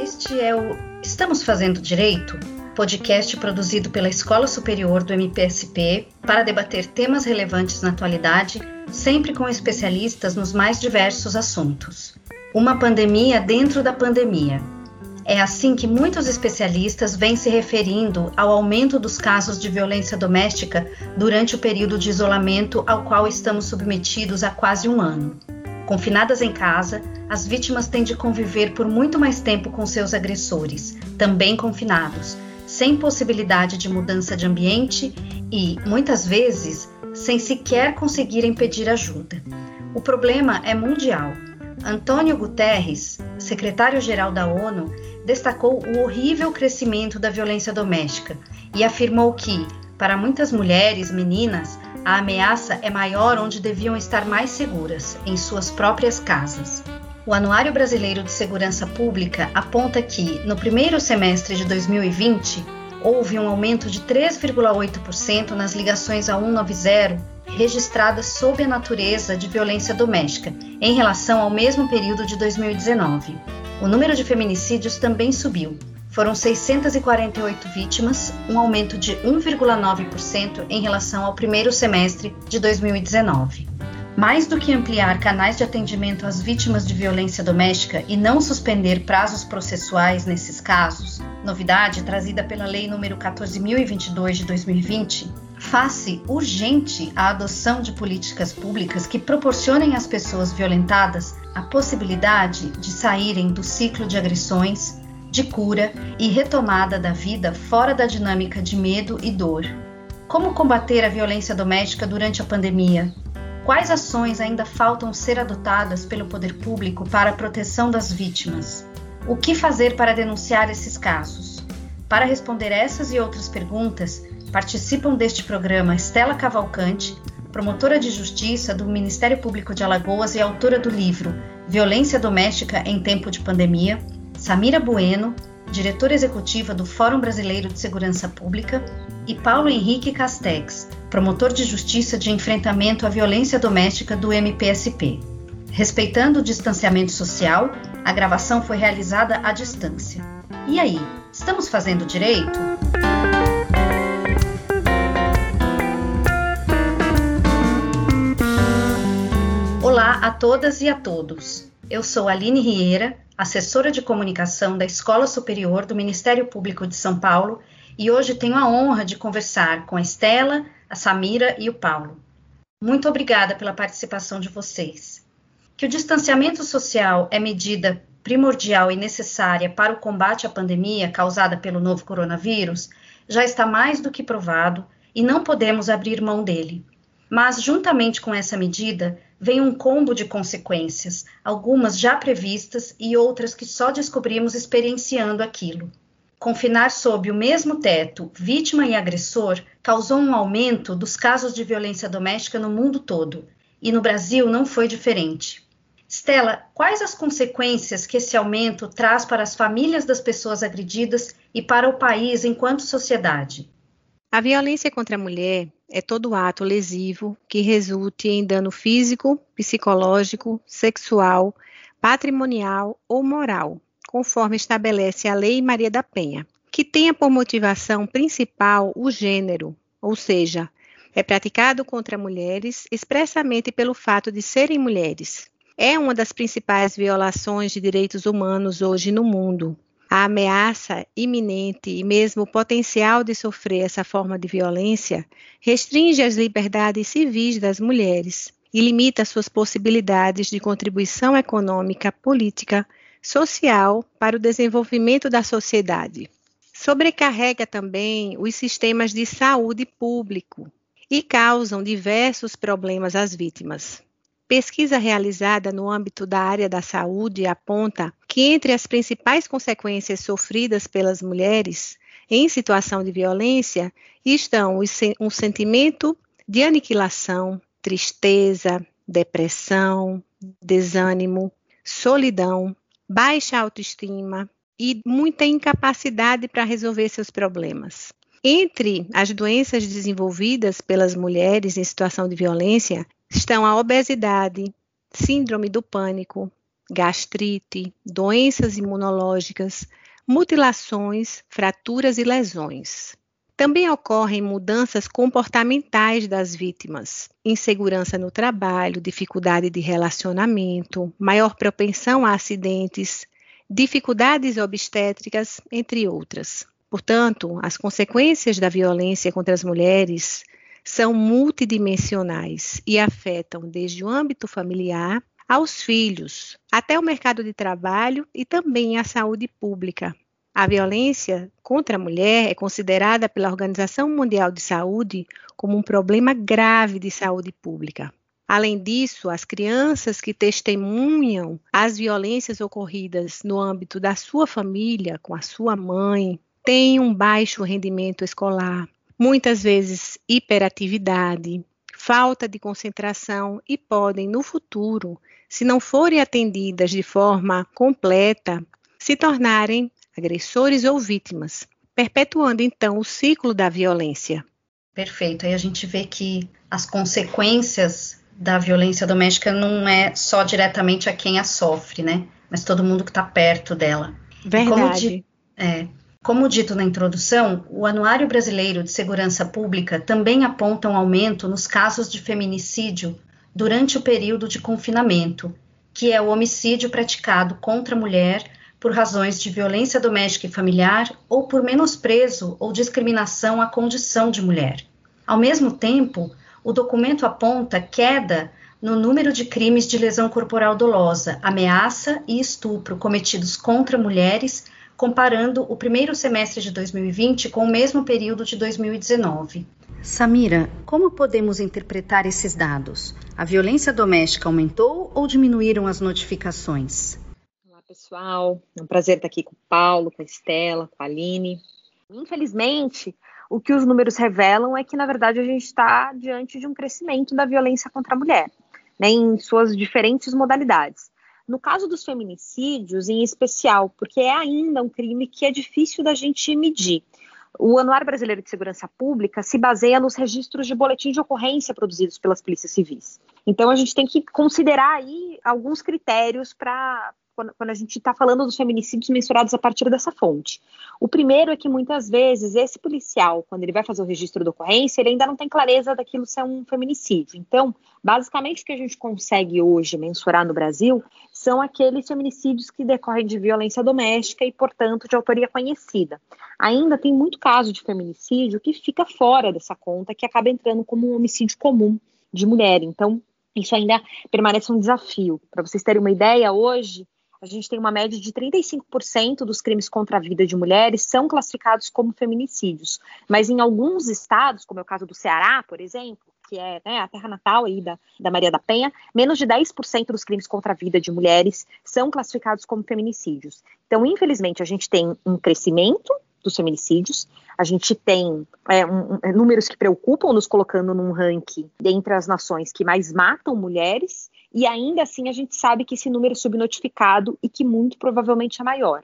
Este é o Estamos Fazendo Direito? Podcast produzido pela Escola Superior do MPSP para debater temas relevantes na atualidade, sempre com especialistas nos mais diversos assuntos. Uma pandemia dentro da pandemia. É assim que muitos especialistas vêm se referindo ao aumento dos casos de violência doméstica durante o período de isolamento ao qual estamos submetidos há quase um ano. Confinadas em casa, as vítimas têm de conviver por muito mais tempo com seus agressores, também confinados, sem possibilidade de mudança de ambiente e, muitas vezes, sem sequer conseguirem pedir ajuda. O problema é mundial. Antônio Guterres, secretário-geral da ONU, destacou o horrível crescimento da violência doméstica e afirmou que, para muitas mulheres, meninas, a ameaça é maior onde deviam estar mais seguras, em suas próprias casas. O Anuário Brasileiro de Segurança Pública aponta que, no primeiro semestre de 2020, houve um aumento de 3,8% nas ligações a 190 registradas sob a natureza de violência doméstica, em relação ao mesmo período de 2019. O número de feminicídios também subiu. Foram 648 vítimas, um aumento de 1,9% em relação ao primeiro semestre de 2019. Mais do que ampliar canais de atendimento às vítimas de violência doméstica e não suspender prazos processuais nesses casos, novidade trazida pela Lei nº 14.022 de 2020, faz-se urgente a adoção de políticas públicas que proporcionem às pessoas violentadas a possibilidade de saírem do ciclo de agressões, de cura e retomada da vida fora da dinâmica de medo e dor. Como combater a violência doméstica durante a pandemia? Quais ações ainda faltam ser adotadas pelo poder público para a proteção das vítimas? O que fazer para denunciar esses casos? Para responder essas e outras perguntas, participam deste programa Estela Cavalcante, promotora de justiça do Ministério Público de Alagoas e autora do livro Violência Doméstica em Tempo de Pandemia, Samira Bueno, diretora executiva do Fórum Brasileiro de Segurança Pública, e Paulo Henrique Castex, promotor de justiça de enfrentamento à violência doméstica do MPSP. Respeitando o distanciamento social, a gravação foi realizada à distância. E aí, estamos fazendo direito? Olá a todas e a todos. Eu sou Aline Rieira, assessora de comunicação da Escola Superior do Ministério Público de São Paulo, e hoje tenho a honra de conversar com a Estela, a Samira e o Paulo. Muito obrigada pela participação de vocês. Que o distanciamento social é medida primordial e necessária para o combate à pandemia causada pelo novo coronavírus já está mais do que provado e não podemos abrir mão dele. Mas, juntamente com essa medida, vem um combo de consequências, algumas já previstas e outras que só descobrimos experienciando aquilo. Confinar sob o mesmo teto vítima e agressor causou um aumento dos casos de violência doméstica no mundo todo, e no Brasil não foi diferente. Stella, quais as consequências que esse aumento traz para as famílias das pessoas agredidas e para o país enquanto sociedade? A violência contra a mulher é todo ato lesivo que resulte em dano físico, psicológico, sexual, patrimonial ou moral conforme estabelece a Lei Maria da Penha, que tenha por motivação principal o gênero, ou seja, é praticado contra mulheres expressamente pelo fato de serem mulheres. É uma das principais violações de direitos humanos hoje no mundo. A ameaça iminente e mesmo o potencial de sofrer essa forma de violência restringe as liberdades civis das mulheres e limita suas possibilidades de contribuição econômica, política, social para o desenvolvimento da sociedade. Sobrecarrega também os sistemas de saúde público e causam diversos problemas às vítimas. Pesquisa realizada no âmbito da área da saúde aponta que entre as principais consequências sofridas pelas mulheres em situação de violência estão um sentimento de aniquilação, tristeza, depressão, desânimo, solidão, baixa autoestima e muita incapacidade para resolver seus problemas. Entre as doenças desenvolvidas pelas mulheres em situação de violência estão a obesidade, síndrome do pânico, gastrite, doenças imunológicas, mutilações, fraturas e lesões. Também ocorrem mudanças comportamentais das vítimas, insegurança no trabalho, dificuldade de relacionamento, maior propensão a acidentes, dificuldades obstétricas, entre outras. Portanto, as consequências da violência contra as mulheres são multidimensionais e afetam desde o âmbito familiar aos filhos, até o mercado de trabalho e também a saúde pública, a violência contra a mulher é considerada pela Organização Mundial de Saúde como um problema grave de saúde pública. Além disso, as crianças que testemunham as violências ocorridas no âmbito da sua família, com a sua mãe, têm um baixo rendimento escolar, muitas vezes hiperatividade, falta de concentração e podem, no futuro, se não forem atendidas de forma completa, se tornarem agressores ou vítimas, perpetuando então o ciclo da violência. Perfeito. Aí a gente vê que as consequências da violência doméstica não é só diretamente a quem a sofre, né? Mas todo mundo que está perto dela. Verdade. Como, di é, como dito na introdução, o Anuário Brasileiro de Segurança Pública também aponta um aumento nos casos de feminicídio durante o período de confinamento, que é o homicídio praticado contra a mulher por razões de violência doméstica e familiar ou por menosprezo ou discriminação à condição de mulher. Ao mesmo tempo, o documento aponta queda no número de crimes de lesão corporal dolosa, ameaça e estupro cometidos contra mulheres, comparando o primeiro semestre de 2020 com o mesmo período de 2019. Samira, como podemos interpretar esses dados? A violência doméstica aumentou ou diminuíram as notificações? pessoal. É um prazer estar aqui com o Paulo, com a Estela, com a Aline. Infelizmente, o que os números revelam é que, na verdade, a gente está diante de um crescimento da violência contra a mulher, né, em suas diferentes modalidades. No caso dos feminicídios, em especial, porque é ainda um crime que é difícil da gente medir. O Anuário Brasileiro de Segurança Pública se baseia nos registros de boletim de ocorrência produzidos pelas polícias civis. Então, a gente tem que considerar aí alguns critérios para quando, quando a gente está falando dos feminicídios mensurados a partir dessa fonte. O primeiro é que muitas vezes esse policial, quando ele vai fazer o registro da ocorrência, ele ainda não tem clareza daquilo ser um feminicídio. Então, basicamente o que a gente consegue hoje mensurar no Brasil são aqueles feminicídios que decorrem de violência doméstica e, portanto, de autoria conhecida. Ainda tem muito caso de feminicídio que fica fora dessa conta, que acaba entrando como um homicídio comum de mulher. Então, isso ainda permanece um desafio. Para vocês terem uma ideia, hoje a gente tem uma média de 35% dos crimes contra a vida de mulheres são classificados como feminicídios. Mas em alguns estados, como é o caso do Ceará, por exemplo, que é né, a terra natal aí da, da Maria da Penha, menos de 10% dos crimes contra a vida de mulheres são classificados como feminicídios. Então, infelizmente, a gente tem um crescimento dos feminicídios, a gente tem é, um, um, números que preocupam, nos colocando num ranking dentre as nações que mais matam mulheres, e ainda assim a gente sabe que esse número é subnotificado e que muito provavelmente é maior.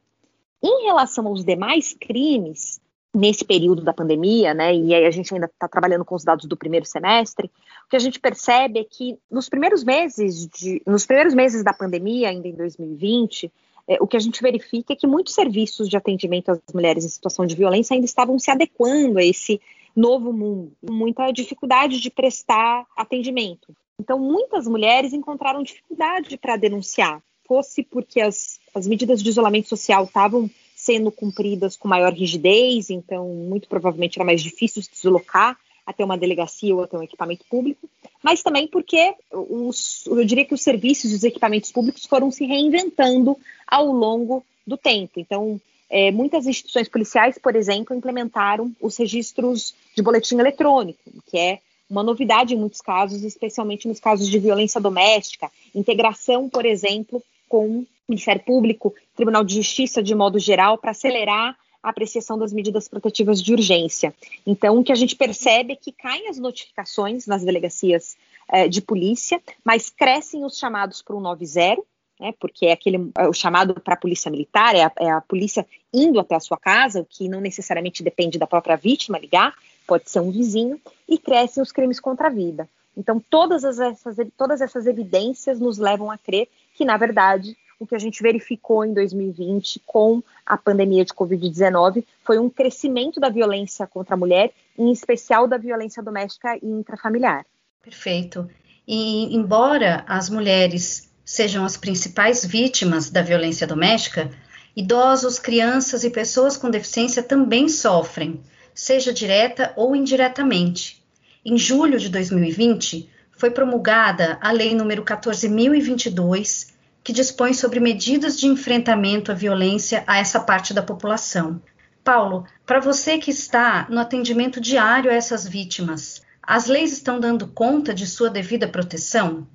Em relação aos demais crimes, nesse período da pandemia, né, e aí a gente ainda está trabalhando com os dados do primeiro semestre, o que a gente percebe é que nos primeiros meses de, nos primeiros meses da pandemia, ainda em 2020, é, o que a gente verifica é que muitos serviços de atendimento às mulheres em situação de violência ainda estavam se adequando a esse novo mundo, muita dificuldade de prestar atendimento. Então, muitas mulheres encontraram dificuldade para denunciar, fosse porque as, as medidas de isolamento social estavam sendo cumpridas com maior rigidez, então, muito provavelmente era mais difícil se deslocar até uma delegacia ou até um equipamento público, mas também porque os, eu diria que os serviços e os equipamentos públicos foram se reinventando ao longo do tempo. Então, é, muitas instituições policiais, por exemplo, implementaram os registros de boletim eletrônico, que é uma novidade em muitos casos, especialmente nos casos de violência doméstica, integração, por exemplo, com o Ministério Público, Tribunal de Justiça de modo geral, para acelerar a apreciação das medidas protetivas de urgência. Então, o que a gente percebe é que caem as notificações nas delegacias eh, de polícia, mas crescem os chamados para o 90, né, porque é aquele é o chamado para a polícia militar, é a, é a, polícia indo até a sua casa, o que não necessariamente depende da própria vítima ligar, pode ser um vizinho, e crescem os crimes contra a vida. Então, todas essas, todas essas evidências nos levam a crer que, na verdade, o que a gente verificou em 2020 com a pandemia de Covid-19 foi um crescimento da violência contra a mulher, em especial da violência doméstica e intrafamiliar. Perfeito. E, embora as mulheres sejam as principais vítimas da violência doméstica, idosos, crianças e pessoas com deficiência também sofrem, seja direta ou indiretamente. Em julho de 2020, foi promulgada a Lei número 14022, que dispõe sobre medidas de enfrentamento à violência a essa parte da população. Paulo, para você que está no atendimento diário a essas vítimas, as leis estão dando conta de sua devida proteção?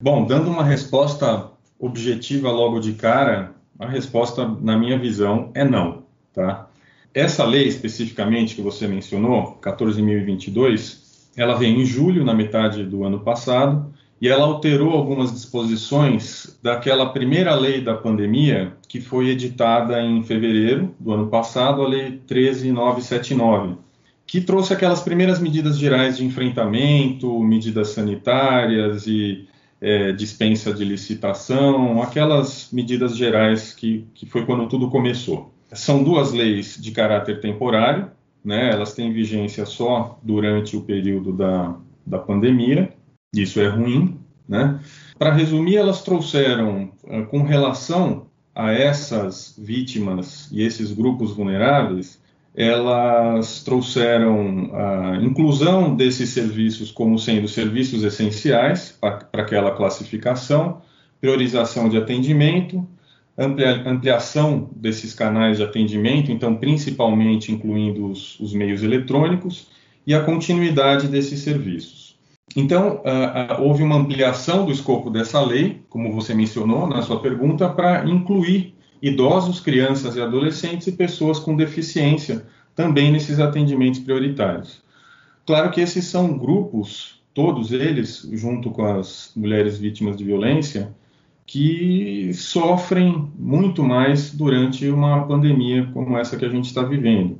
Bom, dando uma resposta objetiva logo de cara, a resposta, na minha visão, é não, tá? Essa lei especificamente que você mencionou, 14.022, ela vem em julho, na metade do ano passado, e ela alterou algumas disposições daquela primeira lei da pandemia que foi editada em fevereiro do ano passado, a Lei 13979, que trouxe aquelas primeiras medidas gerais de enfrentamento, medidas sanitárias e é, dispensa de licitação, aquelas medidas gerais que, que foi quando tudo começou. São duas leis de caráter temporário, né? elas têm vigência só durante o período da, da pandemia, isso é ruim. Né? Para resumir, elas trouxeram, ah, com relação a essas vítimas e esses grupos vulneráveis, elas trouxeram a inclusão desses serviços como sendo serviços essenciais para aquela classificação, priorização de atendimento, amplia, ampliação desses canais de atendimento, então principalmente incluindo os, os meios eletrônicos, e a continuidade desses serviços. Então, uh, uh, houve uma ampliação do escopo dessa lei, como você mencionou na sua pergunta, para incluir idosos, crianças e adolescentes e pessoas com deficiência também nesses atendimentos prioritários. Claro que esses são grupos, todos eles, junto com as mulheres vítimas de violência, que sofrem muito mais durante uma pandemia como essa que a gente está vivendo.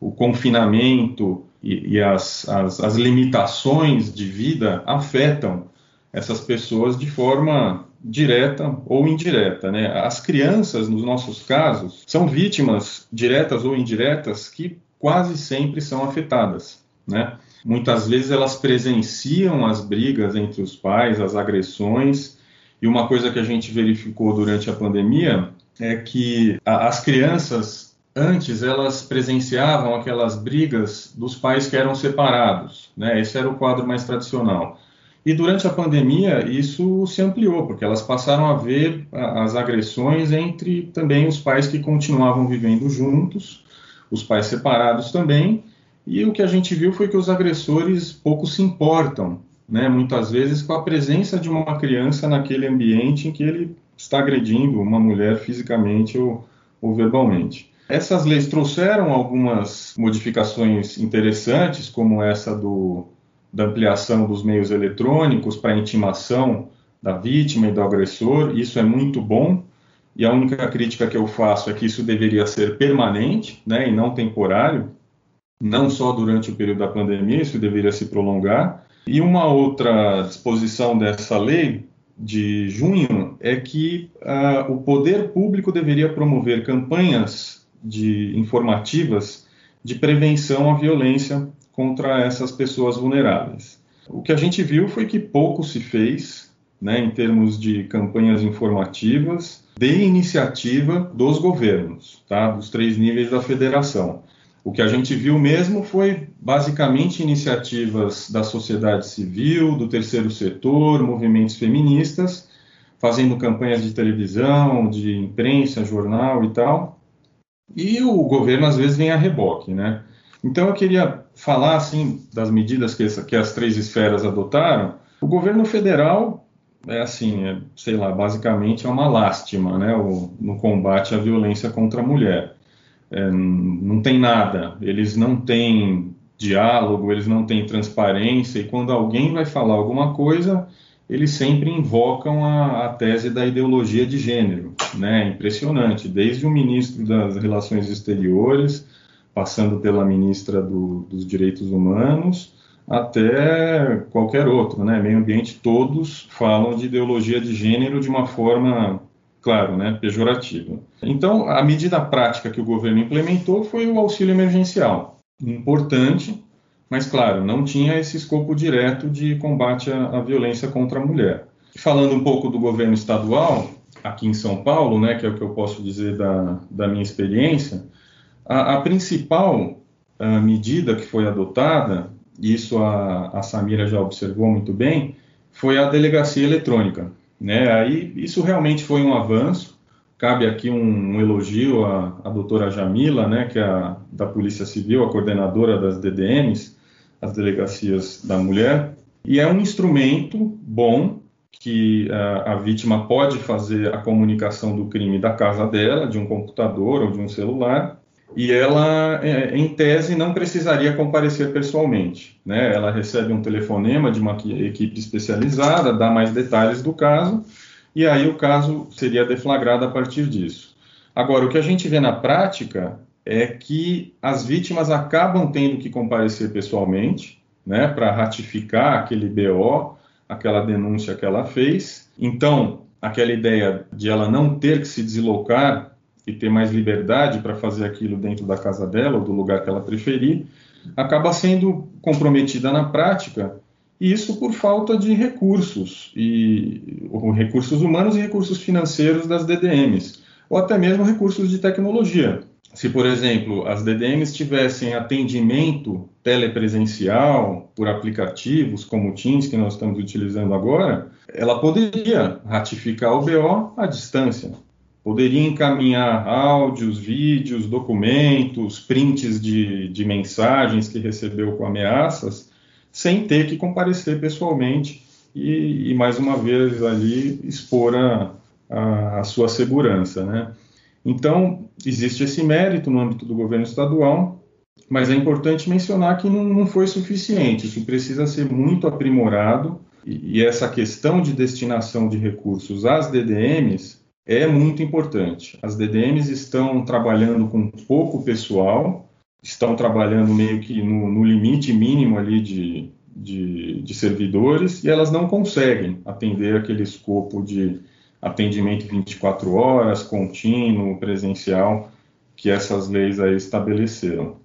O confinamento e, e as, as, as, limitações de vida afetam essas pessoas de forma direta ou indireta. Né? As crianças, nos nossos casos, são vítimas diretas ou indiretas que quase sempre são afetadas. Né? Muitas vezes elas presenciam as brigas entre os pais, as agressões, e uma coisa que a gente verificou durante a pandemia é que a, as crianças antes elas presenciavam aquelas brigas dos pais que eram separados, né? Esse era o quadro mais tradicional. E durante a pandemia isso se ampliou, porque elas passaram a ver as agressões entre também os pais que continuavam vivendo juntos, os pais separados também. E o que a gente viu foi que os agressores pouco se importam né, muitas vezes com a presença de uma criança naquele ambiente em que ele está agredindo uma mulher fisicamente ou, ou verbalmente. Essas leis trouxeram algumas modificações interessantes, como essa do, da ampliação dos meios eletrônicos para intimação da vítima e do agressor. Isso é muito bom. E a única crítica que eu faço é que isso deveria ser permanente, né, e não temporário, não só durante o período da pandemia, isso deveria se prolongar. E uma outra disposição dessa lei de junho é que uh, o poder público deveria promover campanhas de informativas de prevenção à violência contra essas pessoas vulneráveis. O que a gente viu foi que pouco se fez, né, em termos de campanhas informativas, de iniciativa dos governos, tá, dos três níveis da federação. O que a gente viu mesmo foi basicamente iniciativas da sociedade civil, do terceiro setor, movimentos feministas, fazendo campanhas de televisão, de imprensa, jornal e tal. E o governo às vezes vem a reboque, né? Então eu queria falar assim das medidas que, essa, que as três esferas adotaram. O governo federal é assim, é, sei lá, basicamente é uma lástima, né, o, no combate à violência contra a mulher é, não tem nada, eles não têm diálogo, eles não têm transparência, e quando alguém vai falar alguma coisa, eles sempre invocam a, a tese da ideologia de gênero, né? Impressionante, desde o ministro das Relações Exteriores, passando pela ministra do, dos Direitos Humanos, até qualquer outro, né? Meio ambiente, todos falam de ideologia de gênero de uma forma, claro, né, pejorativa. Então, a medida prática que o governo implementou foi o auxílio emergencial, importante, mas claro, não tinha esse escopo direto de combate à, à violência contra a mulher. Falando um pouco do governo estadual, aqui em São Paulo, né, que é o que eu posso dizer da, da minha experiência, a, a principal a medida que foi adotada, e isso a, a Samira já observou muito bem, foi a delegacia eletrônica. Né? Aí isso realmente foi um avanço. Cabe aqui um, um elogio à, à doutora Jamila, né, que é a, da Polícia Civil, a coordenadora das DDMs, as delegacias da mulher, e é um instrumento bom que a, a vítima pode fazer a comunicação do crime da casa dela, de um computador ou de um celular, e ela, é, em tese, não precisaria comparecer pessoalmente. Né? Ela recebe um telefonema de uma equipe especializada, dá mais detalhes do caso, e aí o caso seria deflagrado a partir disso. Agora, o que a gente vê na prática é que as vítimas acabam tendo que comparecer pessoalmente, né, para ratificar aquele BO, aquela denúncia que ela fez. Então, aquela ideia de ela não ter que se deslocar e ter mais liberdade para fazer aquilo dentro da casa dela ou do lugar que ela preferir, acaba sendo comprometida na prática, e isso por falta de recursos, e recursos humanos e recursos financeiros das DDMs, ou até mesmo recursos de tecnologia se, por exemplo, as DDMs tivessem atendimento telepresencial por aplicativos como o Teams, que nós estamos utilizando agora, ela poderia ratificar o BO à distância. Poderia encaminhar áudios, vídeos, documentos, prints de, de mensagens que recebeu com ameaças, sem ter que comparecer pessoalmente e, e mais uma vez ali expor a, a, a sua segurança, né? Então, existe esse mérito no âmbito do governo estadual, mas é importante mencionar que não, não foi suficiente, isso precisa ser muito aprimorado, e, e essa questão de destinação de recursos às DDMs é muito importante. As DDMs estão trabalhando com pouco pessoal, estão trabalhando meio que no, no limite mínimo ali de, de, de, servidores e elas não conseguem atender aquele escopo de atendimento 24 horas, contínuo, presencial, que essas leis aí estabeleceram.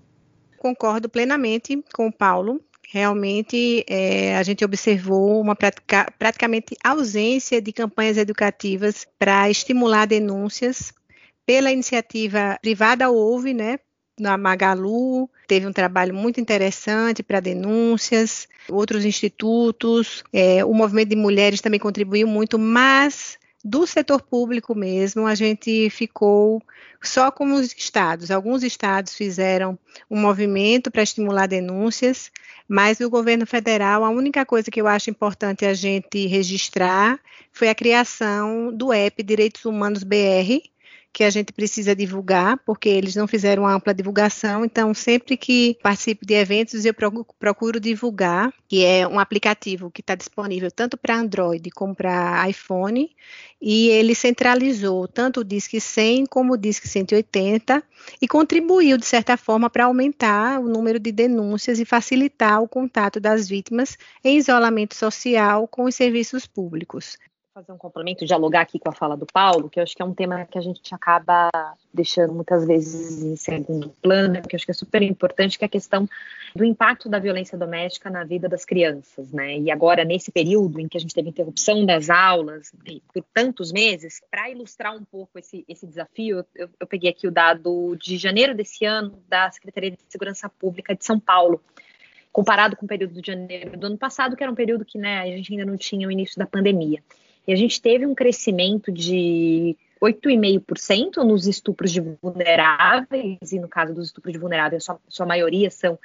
Concordo plenamente com o Paulo. Realmente, é, a gente observou uma pratica, praticamente ausência de campanhas educativas para estimular denúncias. Pela iniciativa privada houve, né, na Magalu, teve um trabalho muito interessante para denúncias, outros institutos, é, o movimento de mulheres também contribuiu muito, mas do setor público mesmo, a gente ficou só com os estados. Alguns estados fizeram um movimento para estimular denúncias, mas o governo federal, a única coisa que eu acho importante a gente registrar foi a criação do app Direitos Humanos BR, que a gente precisa divulgar, porque eles não fizeram ampla divulgação. Então, sempre que participo de eventos, eu procuro divulgar, que é um aplicativo que está disponível tanto para Android como para iPhone, e ele centralizou tanto o Disque 100 como o Disque 180 e contribuiu, de certa forma, para aumentar o número de denúncias e facilitar o contato das vítimas em isolamento social com os serviços públicos fazer um complemento, dialogar aqui com a fala do Paulo, que eu acho que é um tema que a gente acaba deixando muitas vezes em segundo plano, que eu acho que é super importante, que é a questão do impacto da violência doméstica na vida das crianças, né? E agora, nesse período em que a gente teve interrupção das aulas por tantos meses, para ilustrar um pouco esse, esse desafio, eu, eu peguei aqui o dado de janeiro desse ano da Secretaria de Segurança Pública de São Paulo, comparado com o período de janeiro do ano passado, que era um período que né, a gente ainda não tinha o início da pandemia. E a gente teve um crescimento de 8,5% nos estupros de vulneráveis, e no caso dos estupros de vulneráveis, sua, sua maioria são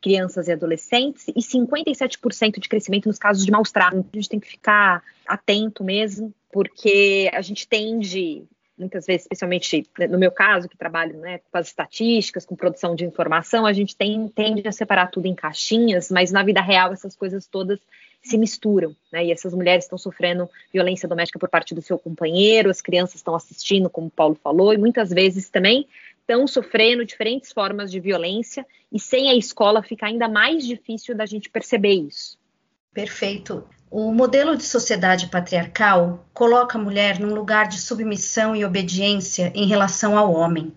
crianças e adolescentes, e 57% de crescimento nos casos de maus tratos. A gente tem que ficar atento mesmo, porque a gente tende, muitas vezes, especialmente no meu caso, que trabalho né, com as estatísticas, com produção de informação, a gente tem, tende a separar tudo em caixinhas, mas na vida real essas coisas todas se misturam, né? E essas mulheres estão sofrendo violência doméstica por parte do seu companheiro, as crianças estão assistindo, como o Paulo falou, e muitas vezes também estão sofrendo diferentes formas de violência, e sem a escola fica ainda mais difícil da gente perceber isso. Perfeito. O modelo de sociedade patriarcal coloca a mulher num lugar de submissão e obediência em relação ao homem.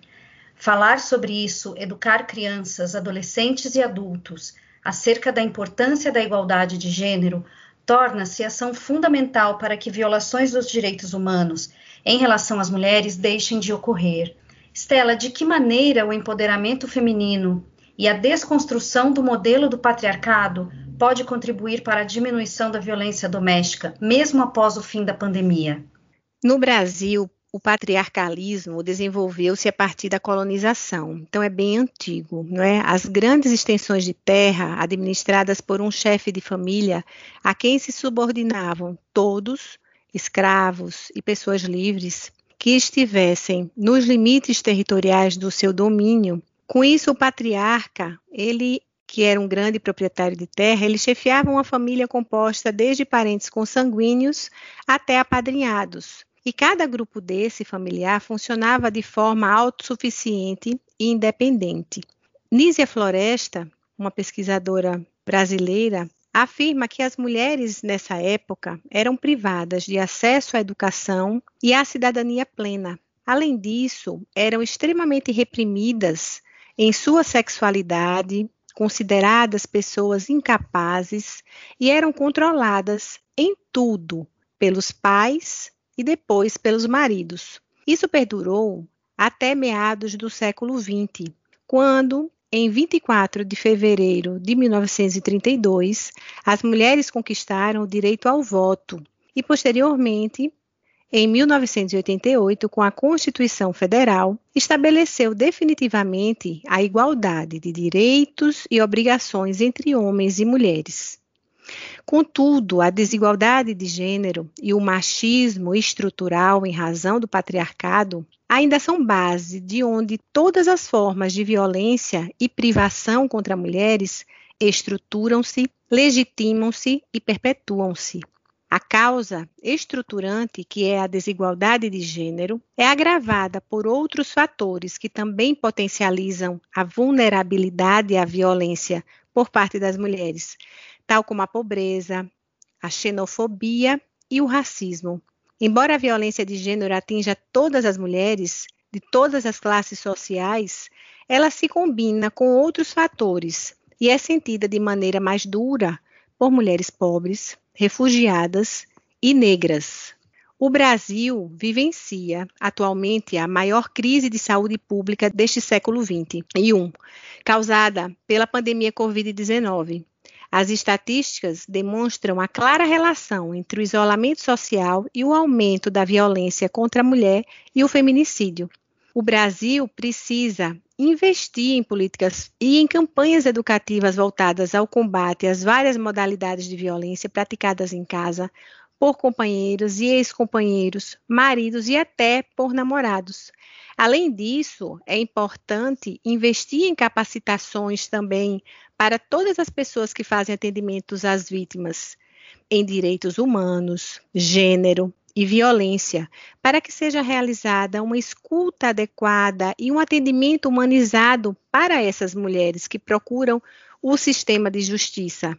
Falar sobre isso, educar crianças, adolescentes e adultos acerca da importância da igualdade de gênero torna-se ação fundamental para que violações dos direitos humanos em relação às mulheres deixem de ocorrer. Stella, de que maneira o empoderamento feminino e a desconstrução do modelo do patriarcado pode contribuir para a diminuição da violência doméstica, mesmo após o fim da pandemia? No Brasil, o patriarcalismo desenvolveu-se a partir da colonização, então é bem antigo, não é? As grandes extensões de terra administradas por um chefe de família a quem se subordinavam todos, escravos e pessoas livres, que estivessem nos limites territoriais do seu domínio. Com isso, o patriarca, ele que era um grande proprietário de terra, ele chefiava uma família composta desde parentes consanguíneos até apadrinhados e cada grupo desse familiar funcionava de forma autossuficiente e independente. Nízia Floresta, uma pesquisadora brasileira, afirma que as mulheres nessa época eram privadas de acesso à educação e à cidadania plena. Além disso, eram extremamente reprimidas em sua sexualidade, consideradas pessoas incapazes e eram controladas em tudo pelos pais, e depois pelos maridos. Isso perdurou até meados do século XX, quando, em 24 de fevereiro de 1932, as mulheres conquistaram o direito ao voto e, posteriormente, em 1988, com a Constituição Federal, estabeleceu definitivamente a igualdade de direitos e obrigações entre homens e mulheres. Contudo, a desigualdade de gênero e o machismo estrutural em razão do patriarcado ainda são base de onde todas as formas de violência e privação contra mulheres estruturam-se, legitimam-se e perpetuam-se. A causa estruturante, que é a desigualdade de gênero, é agravada por outros fatores que também potencializam a vulnerabilidade a violência por parte das mulheres, tal como a pobreza, a xenofobia e o racismo. Embora a violência de gênero atinja todas as mulheres, de todas as classes sociais, ela se combina com outros fatores e é sentida de maneira mais dura por mulheres pobres, refugiadas e negras. O Brasil vivencia atualmente a maior crise de saúde pública deste século XXI, causada pela pandemia Covid-19. As estatísticas demonstram a clara relação entre o isolamento social e o aumento da violência contra a mulher e o feminicídio. O Brasil precisa investir em políticas e em campanhas educativas voltadas ao combate às várias modalidades de violência praticadas em casa por companheiros e ex-companheiros, maridos e até por namorados. Além disso, é importante investir em capacitações também para todas as pessoas que fazem atendimentos às vítimas em direitos humanos, gênero e violência, para que seja realizada uma escuta adequada e um atendimento humanizado para essas mulheres que procuram o sistema de justiça.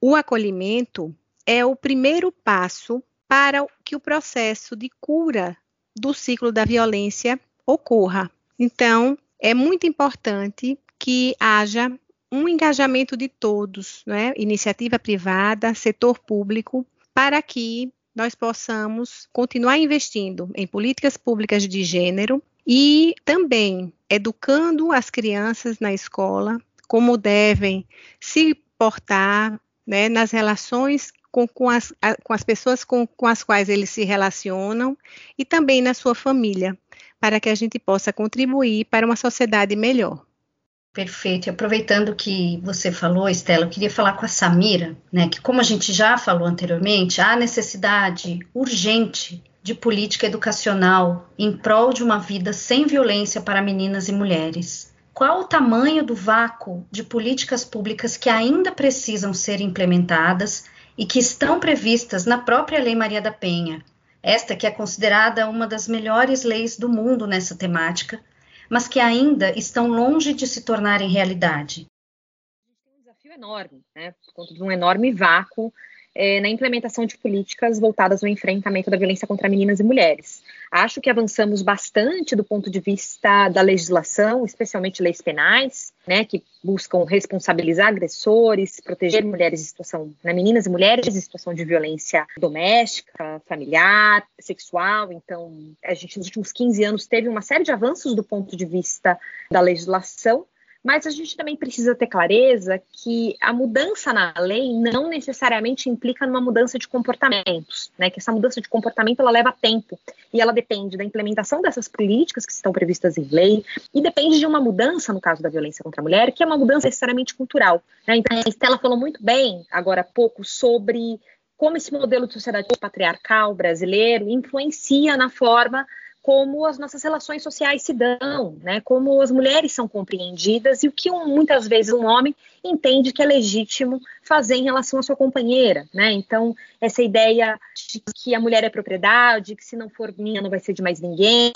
O acolhimento é o primeiro passo para que o processo de cura do ciclo da violência ocorra. Então, é muito importante que haja um engajamento de todos, né? iniciativa privada, setor público, para que nós possamos continuar investindo em políticas públicas de gênero e também educando as crianças na escola como devem se portar né, nas relações com, com, as, com as pessoas com, com as quais eles se relacionam e também na sua família para que a gente possa contribuir para uma sociedade melhor. Perfeito. E aproveitando que você falou, Estela, eu queria falar com a Samira, né, que como a gente já falou anteriormente, há necessidade urgente de política educacional em prol de uma vida sem violência para meninas e mulheres. qual o tamanho do vácuo de políticas públicas que ainda precisam ser implementadas e que estão previstas na própria Lei Maria da Penha, esta que é considerada uma das melhores leis do mundo nessa temática, mas que ainda estão longe de se tornarem realidade. Tem um desafio enorme, né, por conta de um enorme vácuo é, na implementação de políticas voltadas ao enfrentamento da violência contra meninas e mulheres. Acho que avançamos bastante do ponto de vista da legislação, especialmente leis penais, né, que buscam responsabilizar agressores, proteger mulheres em situação, né, meninas e mulheres em situação de violência doméstica, familiar, sexual. Então, a gente nos últimos 15 anos teve uma série de avanços do ponto de vista da legislação, mas a gente também precisa ter clareza que a mudança na lei não necessariamente implica numa mudança de comportamentos, né? Que essa mudança de comportamento ela leva tempo e ela depende da implementação dessas políticas que estão previstas em lei e depende de uma mudança no caso da violência contra a mulher, que é uma mudança necessariamente cultural. Né? Então, a Estela falou muito bem agora há pouco sobre como esse modelo de sociedade patriarcal brasileiro influencia na forma como as nossas relações sociais se dão, né? Como as mulheres são compreendidas e o que um, muitas vezes um homem entende que é legítimo fazer em relação à sua companheira, né? Então, essa ideia de que a mulher é propriedade, que se não for minha não vai ser de mais ninguém,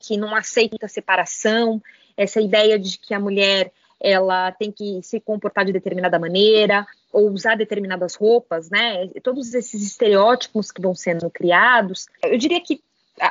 que não aceita separação, essa ideia de que a mulher ela tem que se comportar de determinada maneira ou usar determinadas roupas, né? Todos esses estereótipos que vão sendo criados, eu diria que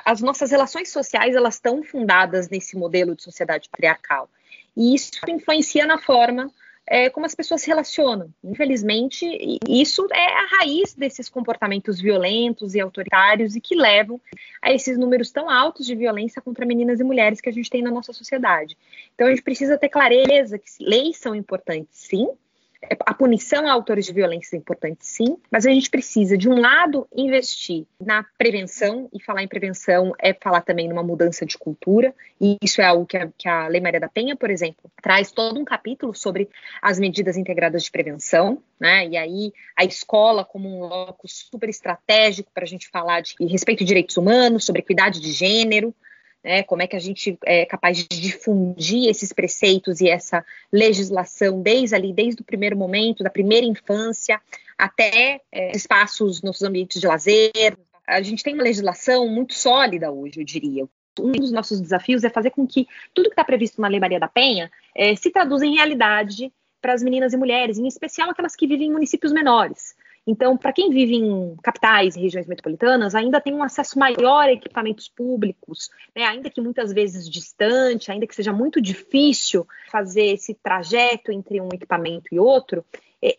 as nossas relações sociais elas estão fundadas nesse modelo de sociedade patriarcal e isso influencia na forma é, como as pessoas se relacionam. Infelizmente, isso é a raiz desses comportamentos violentos e autoritários e que levam a esses números tão altos de violência contra meninas e mulheres que a gente tem na nossa sociedade. Então, a gente precisa ter clareza que leis são importantes, sim, a punição a autores de violência é importante, sim, mas a gente precisa, de um lado, investir na prevenção, e falar em prevenção é falar também numa mudança de cultura, e isso é algo que a, que a Lei Maria da Penha, por exemplo, traz todo um capítulo sobre as medidas integradas de prevenção, né? E aí a escola como um locus super estratégico para a gente falar de respeito de direitos humanos, sobre equidade de gênero, né, como é que a gente é capaz de difundir esses preceitos e essa legislação desde ali, desde o primeiro momento, da primeira infância, até é, espaços nos ambientes de lazer. A gente tem uma legislação muito sólida hoje, eu diria. Um dos nossos desafios é fazer com que tudo que está previsto na Lei Maria da Penha é, se traduza em realidade para as meninas e mulheres, em especial aquelas que vivem em municípios menores. Então, para quem vive em capitais e regiões metropolitanas, ainda tem um acesso maior a equipamentos públicos, né? ainda que muitas vezes distante, ainda que seja muito difícil fazer esse trajeto entre um equipamento e outro,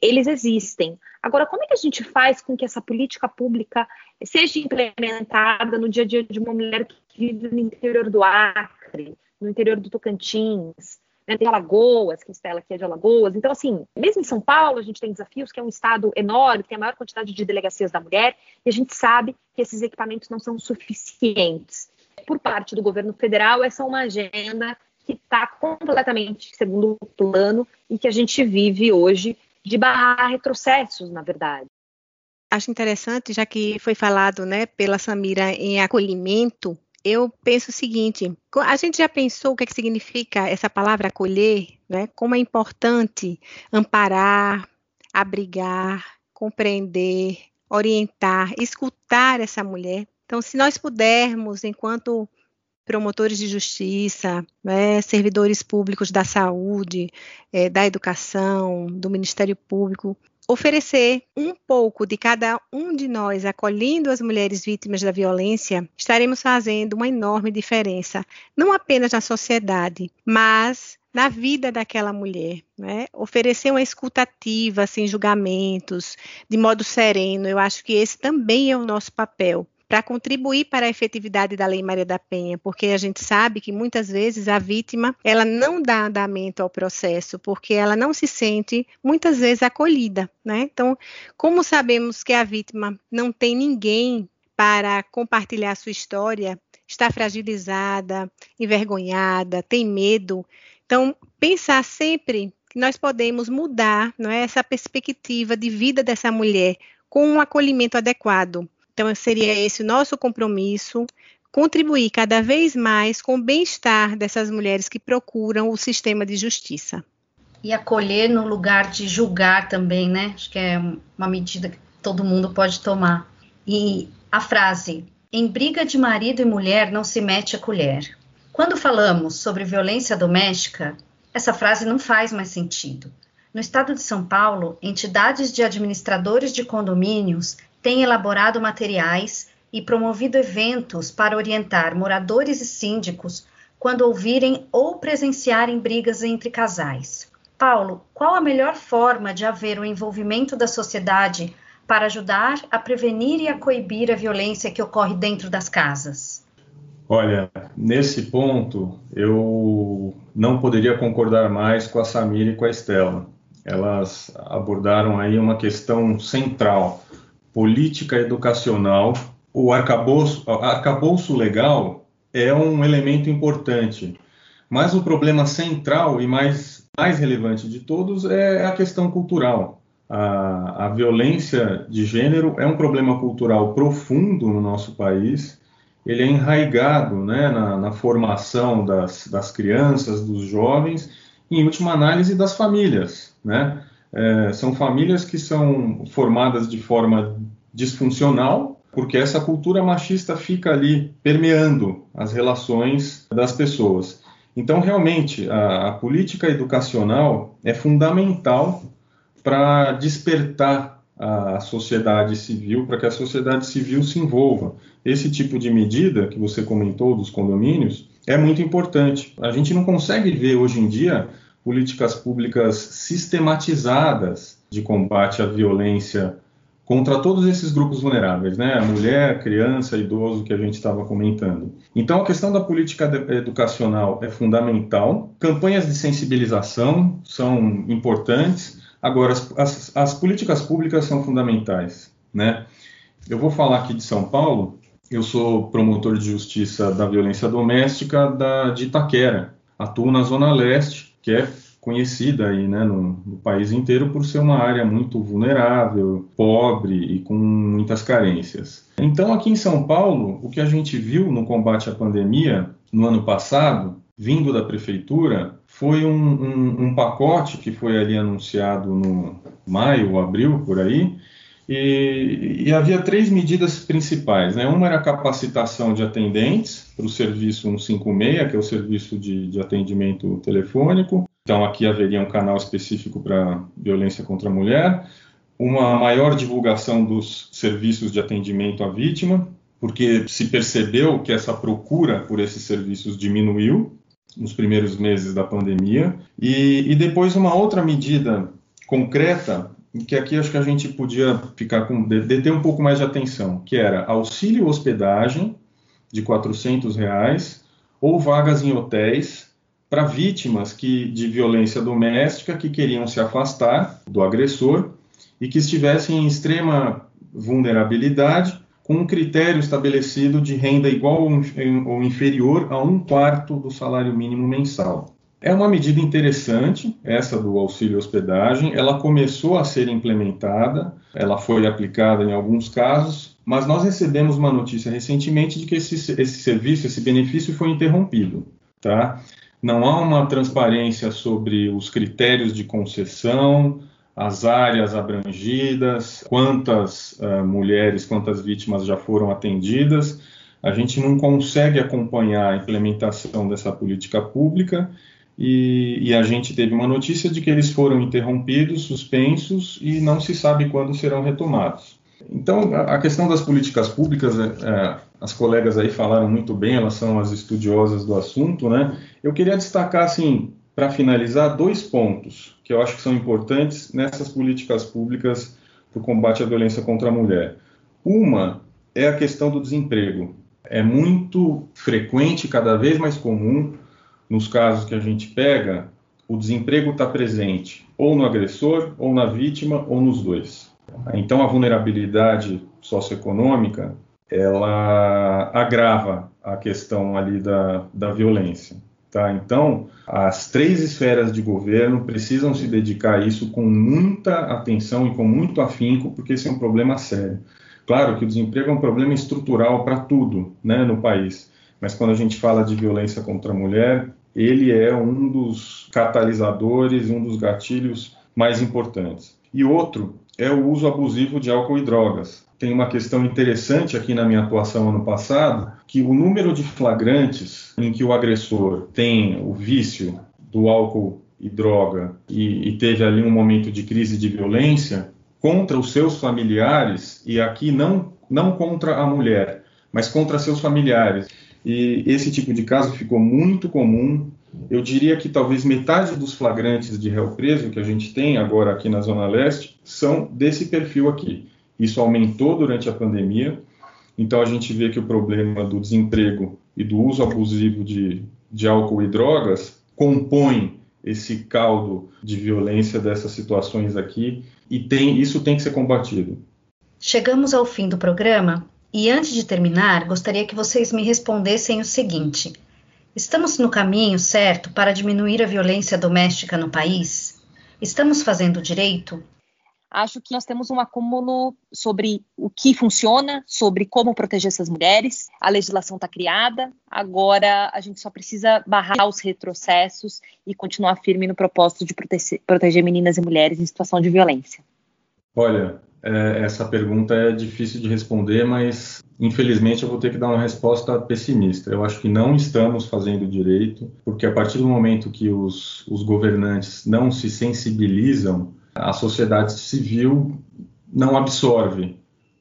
eles existem. Agora, como é que a gente faz com que essa política pública seja implementada no dia a dia de uma mulher que vive no interior do Acre, no interior do Tocantins, né, tem Alagoas, que Estela aqui é de Alagoas. Então, assim, mesmo em São Paulo, a gente tem desafios, que é um estado enorme, tem a maior quantidade de delegacias da mulher, e a gente sabe que esses equipamentos não são suficientes. Por parte do governo federal, essa é uma agenda que está completamente segundo plano e que a gente vive hoje de barrar retrocessos, na verdade. Acho interessante, já que foi falado né, pela Samira em acolhimento, eu penso o seguinte: a gente já pensou o que, é que significa essa palavra acolher, né? Como é importante amparar, abrigar, compreender, orientar, escutar essa mulher. Então, se nós pudermos, enquanto promotores de justiça, né, servidores públicos da saúde, é, da educação, do Ministério Público, oferecer um pouco de cada um de nós acolhendo as mulheres vítimas da violência, estaremos fazendo uma enorme diferença, não apenas na sociedade, mas na vida daquela mulher, né? Oferecer uma escutativa, sem julgamentos, de modo sereno, eu acho que esse também é o nosso papel para contribuir para a efetividade da Lei Maria da Penha, porque a gente sabe que muitas vezes a vítima ela não dá andamento ao processo, porque ela não se sente muitas vezes acolhida, né? Então, como sabemos que a vítima não tem ninguém para compartilhar sua história, está fragilizada, envergonhada, tem medo. Então, pensar sempre que nós podemos mudar não é, essa perspectiva de vida dessa mulher com um acolhimento adequado, então, seria esse o nosso compromisso contribuir cada vez mais com o bem-estar dessas mulheres que procuram o sistema de justiça. E acolher no lugar de julgar também, né? Acho que é uma medida que todo mundo pode tomar. E a frase: em briga de marido e mulher não se mete a colher. Quando falamos sobre violência doméstica, essa frase não faz mais sentido. No estado de São Paulo, entidades de administradores de condomínios têm elaborado materiais e promovido eventos para orientar moradores e síndicos quando ouvirem ou presenciarem brigas entre casais. Paulo, qual a melhor forma de haver o envolvimento da sociedade para ajudar a prevenir e a coibir a violência que ocorre dentro das casas? Olha, nesse ponto eu não poderia concordar mais com a Samira e com a Estela. Elas abordaram aí uma questão central, política educacional. O arcabouço, arcabouço legal é um elemento importante, mas o problema central e mais, mais relevante de todos é a questão cultural. A, a violência de gênero é um problema cultural profundo no nosso país ele é enraigado né, na, na formação das, das, crianças, dos jovens, em última análise, das famílias. Né? É, são famílias que são formadas de forma disfuncional, porque essa cultura machista fica ali permeando as relações das pessoas. Então, realmente, a, a política educacional é fundamental para despertar a sociedade civil, para que a sociedade civil se envolva. Esse tipo de medida que você comentou dos condomínios é muito importante. A gente não consegue ver hoje em dia políticas públicas sistematizadas de combate à violência contra todos esses grupos vulneráveis, né? Mulher, criança, idoso que a gente estava comentando. Então, a questão da política educacional é fundamental. Campanhas de sensibilização são importantes Agora, as, as, as, políticas públicas são fundamentais, né? Eu vou falar aqui de São Paulo. Eu sou promotor de justiça da violência doméstica da, de Itaquera. Atuo na Zona Leste, que é conhecida aí, né, no, no, país inteiro por ser uma área muito vulnerável, pobre e com muitas carências. Então, aqui em São Paulo, o que a gente viu no combate à pandemia no ano passado, vindo da prefeitura, foi um, um, um, pacote que foi ali anunciado no maio abril, por aí, e, e, havia três medidas principais. Né? Uma era a capacitação de atendentes para o serviço 156, que é o serviço de, de atendimento telefônico. Então, aqui haveria um canal específico para violência contra a mulher. Uma maior divulgação dos serviços de atendimento à vítima, porque se percebeu que essa procura por esses serviços diminuiu nos primeiros meses da pandemia. E, e depois uma outra medida concreta que aqui acho que a gente podia ficar com deter um pouco mais de atenção, que era auxílio hospedagem de 400 reais ou vagas em hotéis para vítimas que, de violência doméstica que queriam se afastar do agressor e que estivessem em extrema vulnerabilidade com um critério estabelecido de renda igual ou inferior a um quarto do salário mínimo mensal. É uma medida interessante, essa do auxílio hospedagem. Ela começou a ser implementada, ela foi aplicada em alguns casos, mas nós recebemos uma notícia recentemente de que esse, esse serviço, esse benefício foi interrompido. Tá? Não há uma transparência sobre os critérios de concessão, as áreas abrangidas, quantas uh, mulheres, quantas vítimas já foram atendidas. A gente não consegue acompanhar a implementação dessa política pública e, e, a gente teve uma notícia de que eles foram interrompidos, suspensos e não se sabe quando serão retomados. Então, a questão das políticas públicas, é, é, as colegas aí falaram muito bem, elas são as estudiosas do assunto, né? Eu queria destacar, assim, para finalizar, dois pontos que eu acho que são importantes nessas políticas públicas para o combate à violência contra a mulher. Uma é a questão do desemprego. É muito frequente, cada vez mais comum, nos casos que a gente pega, o desemprego está presente ou no agressor, ou na vítima, ou nos dois. Então, a vulnerabilidade socioeconômica ela agrava a questão ali da, da violência. Tá? Então, as três esferas de governo precisam se dedicar a isso com muita atenção e com muito afinco, porque esse é um problema sério. Claro que o desemprego é um problema estrutural para tudo né, no país, mas quando a gente fala de violência contra a mulher, ele é um dos catalisadores, um dos gatilhos mais importantes. E outro é o uso abusivo de álcool e drogas. Tem uma questão interessante aqui na minha atuação ano passado, que o número de flagrantes em que o agressor tem o vício do álcool e droga e, e teve ali um momento de crise de violência contra os seus familiares, e aqui não, não contra a mulher, mas contra seus familiares. E esse tipo de caso ficou muito comum. Eu diria que talvez metade dos flagrantes de réu preso que a gente tem agora aqui na Zona Leste são desse perfil aqui. Isso aumentou durante a pandemia, então a gente vê que o problema do desemprego e do uso abusivo de, de álcool e drogas compõe esse caldo de violência dessas situações aqui e tem, isso tem que ser combatido. Chegamos ao fim do programa e antes de terminar, gostaria que vocês me respondessem o seguinte: estamos no caminho certo para diminuir a violência doméstica no país? Estamos fazendo direito? Acho que nós temos um acúmulo sobre o que funciona, sobre como proteger essas mulheres. A legislação está criada, agora a gente só precisa barrar os retrocessos e continuar firme no propósito de proteger, proteger meninas e mulheres em situação de violência. Olha, é, essa pergunta é difícil de responder, mas infelizmente eu vou ter que dar uma resposta pessimista. Eu acho que não estamos fazendo direito, porque a partir do momento que os, os governantes não se sensibilizam, a sociedade civil não absorve,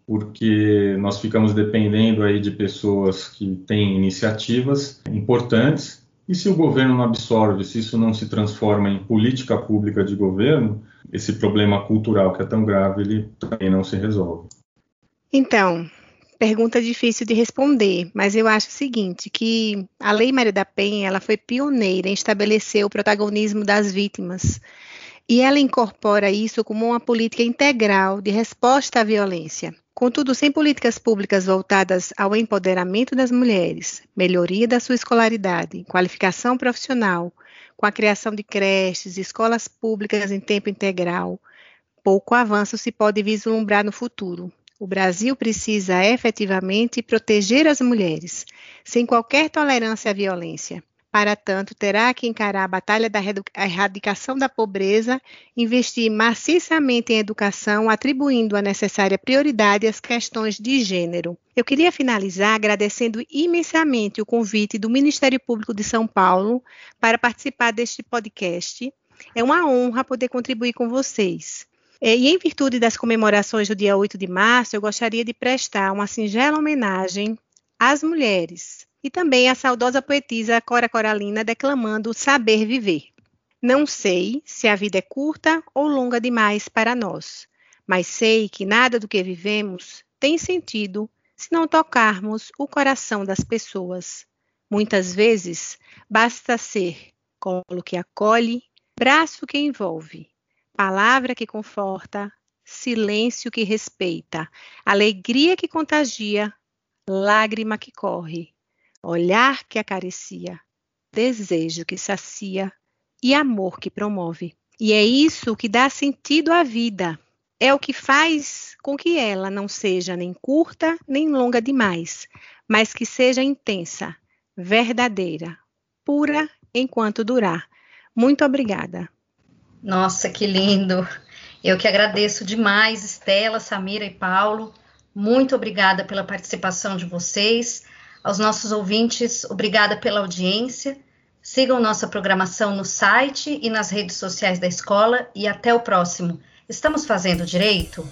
porque nós ficamos dependendo aí de pessoas que têm iniciativas importantes e se o governo não absorve, se isso não se transforma em política pública de governo, esse problema cultural que é tão grave, ele também não se resolve. Então, pergunta difícil de responder, mas eu acho o seguinte, que a Lei Maria da Penha, ela foi pioneira em estabelecer o protagonismo das vítimas. E ela incorpora isso como uma política integral de resposta à violência. Contudo, sem políticas públicas voltadas ao empoderamento das mulheres, melhoria da sua escolaridade, qualificação profissional, com a criação de creches, escolas públicas em tempo integral, pouco avanço se pode vislumbrar no futuro. O Brasil precisa efetivamente proteger as mulheres, sem qualquer tolerância à violência. Para tanto, terá que encarar a batalha da erradicação da pobreza, investir maciçamente em educação, atribuindo a necessária prioridade às questões de gênero. Eu queria finalizar agradecendo imensamente o convite do Ministério Público de São Paulo para participar deste podcast. É uma honra poder contribuir com vocês. É, e em virtude das comemorações do dia 8 de março, eu gostaria de prestar uma singela homenagem às mulheres, e também a saudosa poetisa Cora Coralina declamando Saber Viver. Não sei se a vida é curta ou longa demais para nós, mas sei que nada do que vivemos tem sentido se não tocarmos o coração das pessoas. Muitas vezes basta ser colo que acolhe, braço que envolve, palavra que conforta, silêncio que respeita, alegria que contagia, lágrima que corre, olhar que acaricia, desejo que sacia e amor que promove. E é isso que dá sentido à vida. É o que faz com que ela não seja nem curta nem longa demais, mas que seja intensa, verdadeira, pura enquanto durar. Muito obrigada. Nossa, que lindo! Eu que agradeço demais, Estela, Samira e Paulo. Muito obrigada pela participação de vocês. Aos nossos ouvintes, obrigada pela audiência. Sigam nossa programação no site e nas redes sociais da escola e até o próximo. Estamos fazendo direito?